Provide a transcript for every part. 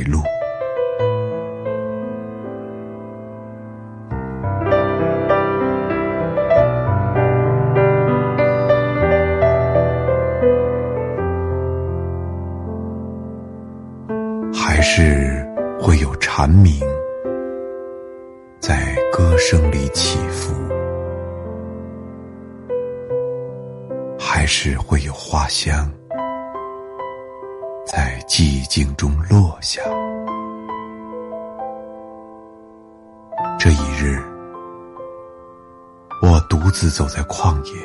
白鹭。还是会有蝉鸣在歌声里起伏，还是会有花香在寂静中落下。这一日，我独自走在旷野，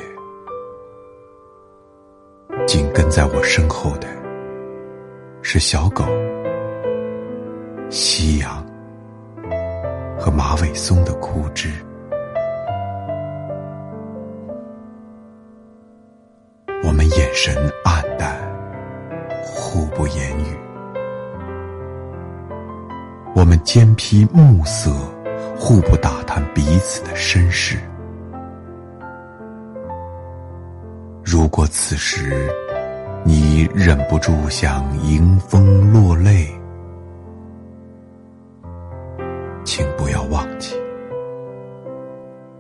紧跟在我身后的是小狗。夕阳和马尾松的枯枝，我们眼神黯淡，互不言语。我们肩披暮色，互不打探彼此的身世。如果此时你忍不住想迎风落泪，请不要忘记，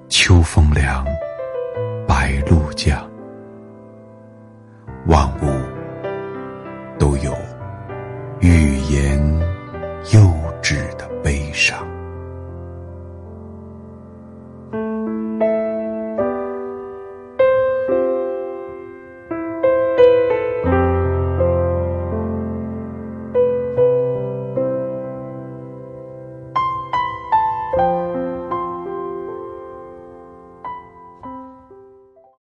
秋风凉，白露降，万物